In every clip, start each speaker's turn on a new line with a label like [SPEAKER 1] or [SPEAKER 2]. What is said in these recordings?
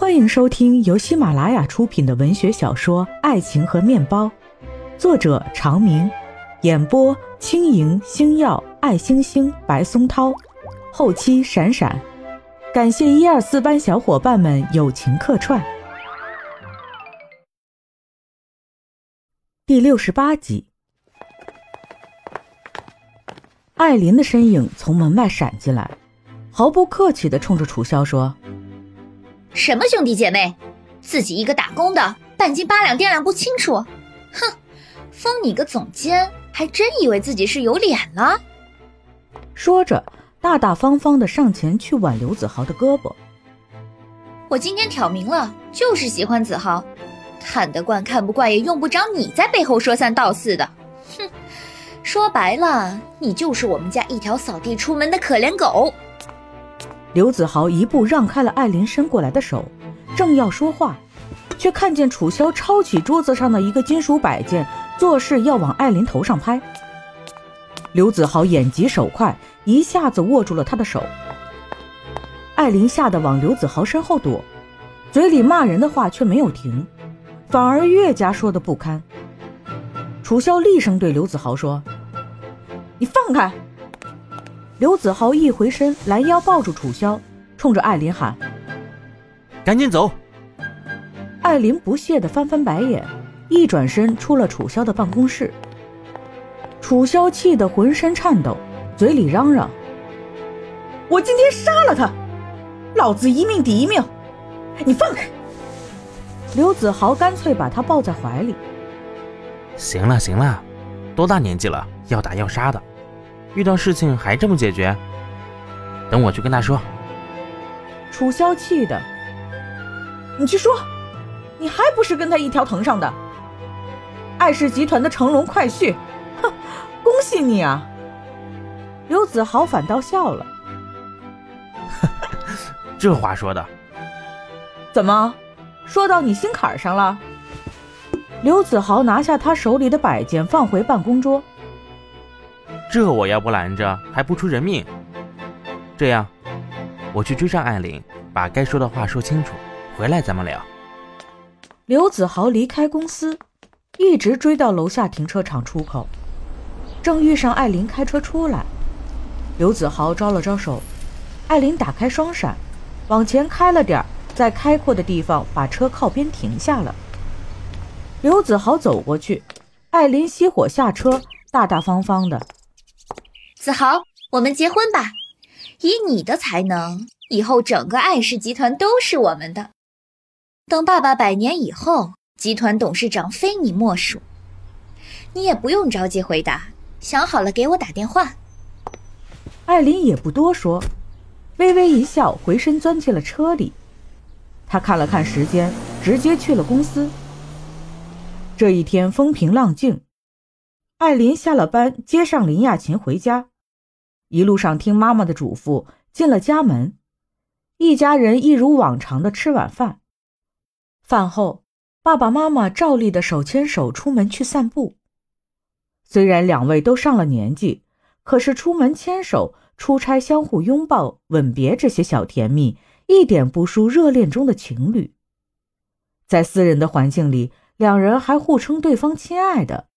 [SPEAKER 1] 欢迎收听由喜马拉雅出品的文学小说《爱情和面包》，作者长明，演播轻盈、星耀、爱星星、白松涛，后期闪闪，感谢一二四班小伙伴们友情客串。第六十八集，艾琳的身影从门外闪进来，毫不客气的冲着楚萧说。
[SPEAKER 2] 什么兄弟姐妹，自己一个打工的，半斤八两掂量不清楚，哼！封你个总监，还真以为自己是有脸了？
[SPEAKER 1] 说着，大大方方的上前去挽刘子豪的胳膊。
[SPEAKER 2] 我今天挑明了，就是喜欢子豪，看得惯看不惯也用不着你在背后说三道四的。哼！说白了，你就是我们家一条扫地出门的可怜狗。
[SPEAKER 1] 刘子豪一步让开了艾琳伸过来的手，正要说话，却看见楚萧抄起桌子上的一个金属摆件，作势要往艾琳头上拍。刘子豪眼疾手快，一下子握住了他的手。艾琳吓得往刘子豪身后躲，嘴里骂人的话却没有停，反而越加说的不堪。楚萧厉声对刘子豪说：“你放开！”刘子豪一回身，拦腰抱住楚萧，冲着艾琳喊：“
[SPEAKER 3] 赶紧走！”
[SPEAKER 1] 艾琳不屑地翻翻白眼，一转身出了楚萧的办公室。楚萧气得浑身颤抖，嘴里嚷嚷：“我今天杀了他，老子一命抵一命，你放开！”刘子豪干脆把他抱在怀里：“
[SPEAKER 3] 行了行了，多大年纪了，要打要杀的。”遇到事情还这么解决？等我去跟他说。
[SPEAKER 1] 楚萧气的，你去说，你还不是跟他一条藤上的？艾氏集团的乘龙快婿，哼，恭喜你啊！刘子豪反倒笑了，
[SPEAKER 3] 这话说的，
[SPEAKER 1] 怎么说到你心坎上了？刘子豪拿下他手里的摆件，放回办公桌。
[SPEAKER 3] 这我要不拦着，还不出人命。这样，我去追上艾琳，把该说的话说清楚，回来咱们聊。
[SPEAKER 1] 刘子豪离开公司，一直追到楼下停车场出口，正遇上艾琳开车出来。刘子豪招了招手，艾琳打开双闪，往前开了点儿，在开阔的地方把车靠边停下了。刘子豪走过去，艾琳熄火下车，大大方方的。
[SPEAKER 2] 子豪，我们结婚吧！以你的才能，以后整个艾氏集团都是我们的。等爸爸百年以后，集团董事长非你莫属。你也不用着急回答，想好了给我打电话。
[SPEAKER 1] 艾琳也不多说，微微一笑，回身钻进了车里。他看了看时间，直接去了公司。这一天风平浪静，艾琳下了班，接上林亚琴回家。一路上听妈妈的嘱咐，进了家门，一家人一如往常的吃晚饭。饭后，爸爸妈妈照例的手牵手出门去散步。虽然两位都上了年纪，可是出门牵手、出差相互拥抱、吻别这些小甜蜜，一点不输热恋中的情侣。在私人的环境里，两人还互称对方亲爱的，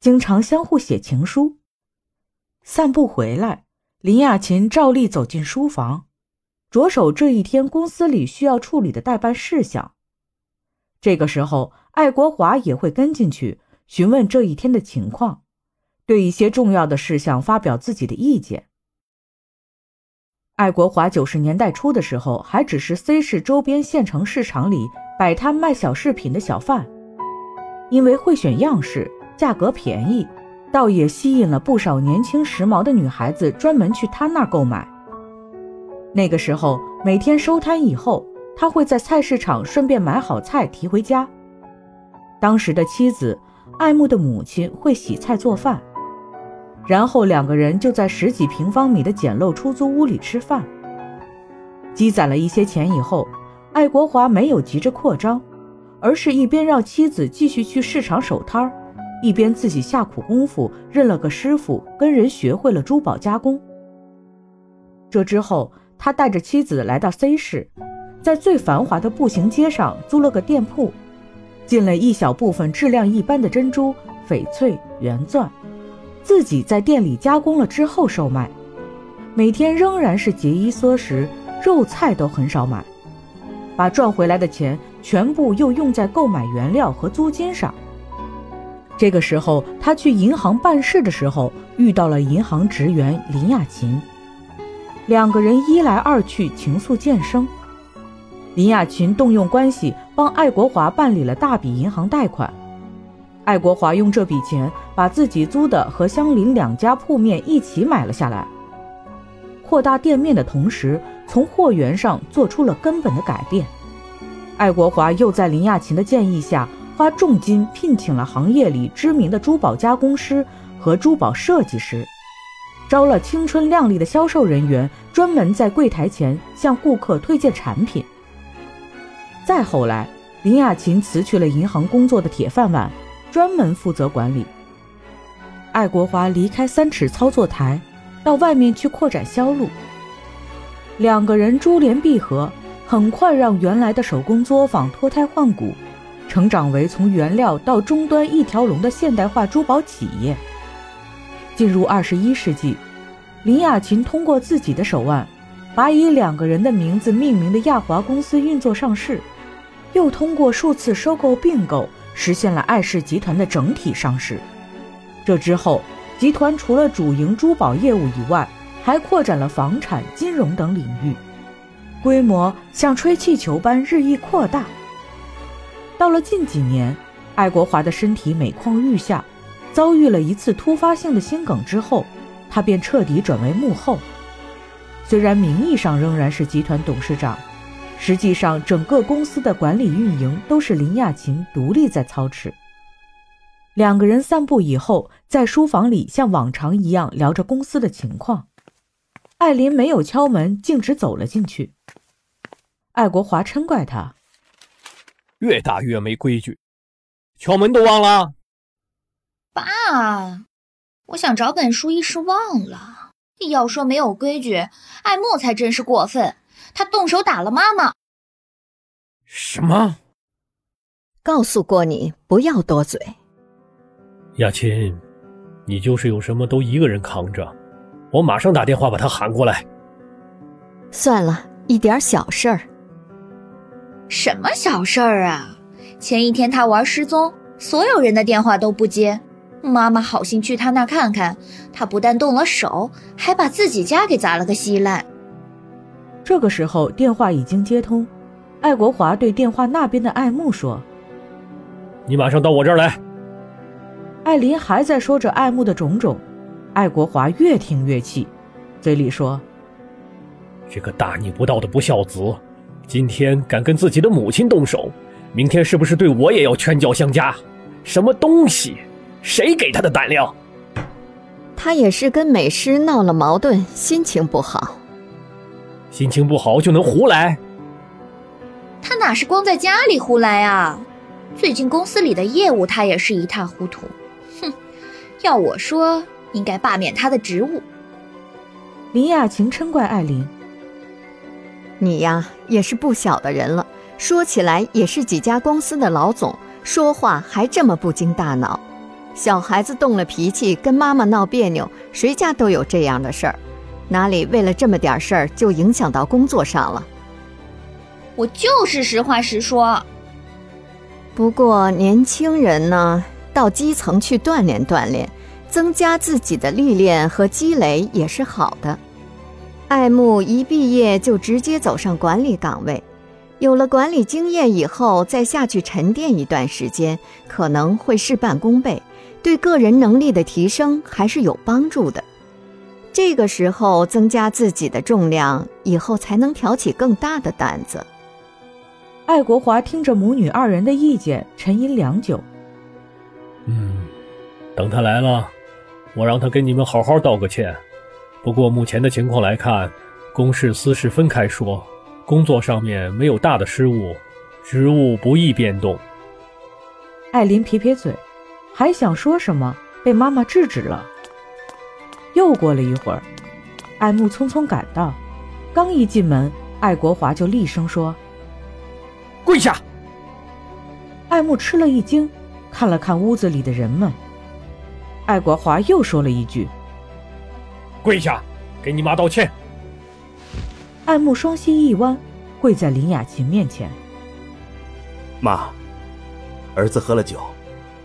[SPEAKER 1] 经常相互写情书。散步回来。林亚琴照例走进书房，着手这一天公司里需要处理的代办事项。这个时候，爱国华也会跟进去询问这一天的情况，对一些重要的事项发表自己的意见。爱国华九十年代初的时候，还只是 C 市周边县城市场里摆摊卖小饰品的小贩，因为会选样式，价格便宜。倒也吸引了不少年轻时髦的女孩子专门去他那儿购买。那个时候，每天收摊以后，他会在菜市场顺便买好菜提回家。当时的妻子爱慕的母亲会洗菜做饭，然后两个人就在十几平方米的简陋出租屋里吃饭。积攒了一些钱以后，爱国华没有急着扩张，而是一边让妻子继续去市场守摊儿。一边自己下苦功夫认了个师傅，跟人学会了珠宝加工。这之后，他带着妻子来到 C 市，在最繁华的步行街上租了个店铺，进了一小部分质量一般的珍珠、翡翠、原钻，自己在店里加工了之后售卖。每天仍然是节衣缩食，肉菜都很少买，把赚回来的钱全部又用在购买原料和租金上。这个时候，他去银行办事的时候，遇到了银行职员林亚琴，两个人一来二去，情愫渐生。林亚琴动用关系帮爱国华办理了大笔银行贷款，爱国华用这笔钱把自己租的和相邻两家铺面一起买了下来，扩大店面的同时，从货源上做出了根本的改变。爱国华又在林亚琴的建议下，花重金聘请了行业里知名的珠宝加工师和珠宝设计师，招了青春靓丽的销售人员，专门在柜台前向顾客推荐产品。再后来，林亚琴辞去了银行工作的铁饭碗，专门负责管理。爱国华离开三尺操作台，到外面去扩展销路。两个人珠联璧合，很快让原来的手工作坊脱胎换骨，成长为从原料到终端一条龙的现代化珠宝企业。进入二十一世纪，林亚琴通过自己的手腕，把以两个人的名字命名的亚华公司运作上市。又通过数次收购并购，实现了爱氏集团的整体上市。这之后，集团除了主营珠宝业务以外，还扩展了房产、金融等领域，规模像吹气球般日益扩大。到了近几年，爱国华的身体每况愈下，遭遇了一次突发性的心梗之后，他便彻底转为幕后。虽然名义上仍然是集团董事长。实际上，整个公司的管理运营都是林亚琴独立在操持。两个人散步以后，在书房里像往常一样聊着公司的情况。艾琳没有敲门，径直走了进去。爱国华嗔怪他：“
[SPEAKER 4] 越打越没规矩，敲门都忘了。”
[SPEAKER 2] 爸，我想找本书，一时忘了。要说没有规矩，爱慕才真是过分。他动手打了妈妈。
[SPEAKER 4] 什么？
[SPEAKER 5] 告诉过你不要多嘴。
[SPEAKER 4] 雅琴，你就是有什么都一个人扛着，我马上打电话把他喊过来。
[SPEAKER 5] 算了一点小事儿。
[SPEAKER 2] 什么小事儿啊？前一天他玩失踪，所有人的电话都不接，妈妈好心去他那看看，他不但动了手，还把自己家给砸了个稀烂。
[SPEAKER 1] 这个时候，电话已经接通。爱国华对电话那边的爱慕说：“
[SPEAKER 4] 你马上到我这儿来。”
[SPEAKER 1] 艾琳还在说着爱慕的种种，爱国华越听越气，嘴里说：“
[SPEAKER 4] 这个大逆不道的不孝子，今天敢跟自己的母亲动手，明天是不是对我也要拳脚相加？什么东西？谁给他的胆量？”
[SPEAKER 5] 他也是跟美师闹了矛盾，心情不好。
[SPEAKER 4] 心情不好就能胡来？
[SPEAKER 2] 他哪是光在家里胡来啊？最近公司里的业务他也是一塌糊涂。哼，要我说，应该罢免他的职务。
[SPEAKER 1] 林雅琴嗔怪艾琳：“
[SPEAKER 5] 你呀，也是不小的人了，说起来也是几家公司的老总，说话还这么不经大脑。小孩子动了脾气，跟妈妈闹别扭，谁家都有这样的事儿。”哪里为了这么点事儿就影响到工作上了？
[SPEAKER 2] 我就是实话实说。
[SPEAKER 5] 不过年轻人呢，到基层去锻炼锻炼，增加自己的历练和积累也是好的。爱慕一毕业就直接走上管理岗位，有了管理经验以后，再下去沉淀一段时间，可能会事半功倍，对个人能力的提升还是有帮助的。这个时候增加自己的重量，以后才能挑起更大的担子。
[SPEAKER 1] 爱国华听着母女二人的意见，沉吟良久。
[SPEAKER 4] 嗯，等他来了，我让他跟你们好好道个歉。不过目前的情况来看，公事私事分开说，工作上面没有大的失误，职务不易变动。
[SPEAKER 1] 艾琳撇撇嘴，还想说什么，被妈妈制止了。又过了一会儿，爱慕匆匆赶到，刚一进门，爱国华就厉声说：“
[SPEAKER 4] 跪下！
[SPEAKER 1] 爱慕吃了一惊，看了看屋子里的人们。爱国华又说了一句：“
[SPEAKER 4] 跪下，给你妈道歉。”
[SPEAKER 1] 爱慕双膝一弯，跪在林雅琴面前：“
[SPEAKER 6] 妈，儿子喝了酒，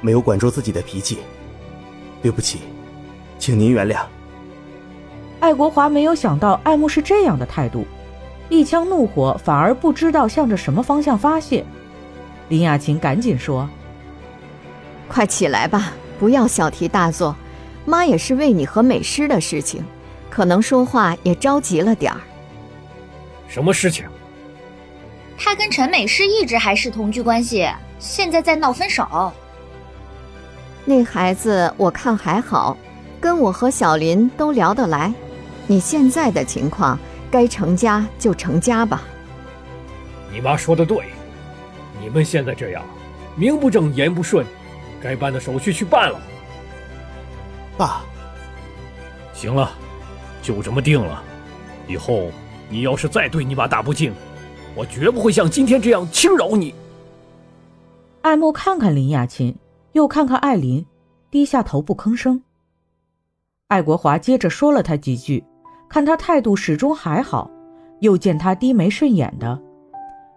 [SPEAKER 6] 没有管住自己的脾气，对不起，请您原谅。”
[SPEAKER 1] 爱国华没有想到爱慕是这样的态度，一腔怒火反而不知道向着什么方向发泄。林雅琴赶紧说：“
[SPEAKER 5] 快起来吧，不要小题大做。妈也是为你和美诗的事情，可能说话也着急了点儿。
[SPEAKER 4] 什么事情？
[SPEAKER 2] 他跟陈美诗一直还是同居关系，现在在闹分手。
[SPEAKER 5] 那孩子我看还好，跟我和小林都聊得来。”你现在的情况，该成家就成家吧。
[SPEAKER 4] 你妈说的对，你们现在这样，名不正言不顺，该办的手续去办了。
[SPEAKER 6] 爸，
[SPEAKER 4] 行了，就这么定了。以后你要是再对你爸大不敬，我绝不会像今天这样轻饶你。
[SPEAKER 1] 爱慕看看林雅琴，又看看艾琳，低下头不吭声。艾国华接着说了他几句。看他态度始终还好，又见他低眉顺眼的，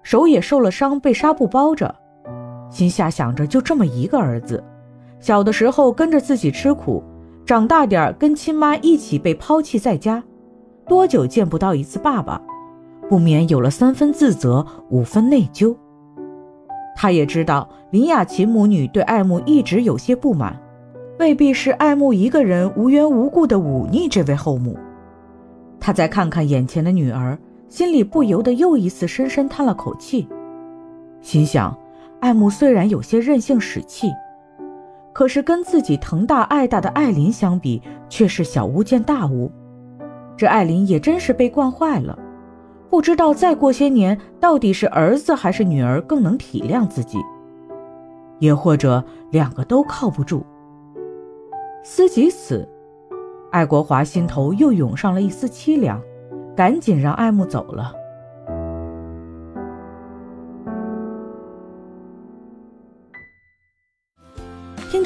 [SPEAKER 1] 手也受了伤，被纱布包着，心下想着就这么一个儿子，小的时候跟着自己吃苦，长大点跟亲妈一起被抛弃在家，多久见不到一次爸爸，不免有了三分自责，五分内疚。他也知道林雅琴母女对爱慕一直有些不满，未必是爱慕一个人无缘无故的忤逆这位后母。他再看看眼前的女儿，心里不由得又一次深深叹了口气，心想：爱慕虽然有些任性使气，可是跟自己疼大爱大的艾琳相比，却是小巫见大巫。这艾琳也真是被惯坏了，不知道再过些年，到底是儿子还是女儿更能体谅自己，也或者两个都靠不住。思及此。爱国华心头又涌上了一丝凄凉，赶紧让爱慕走了。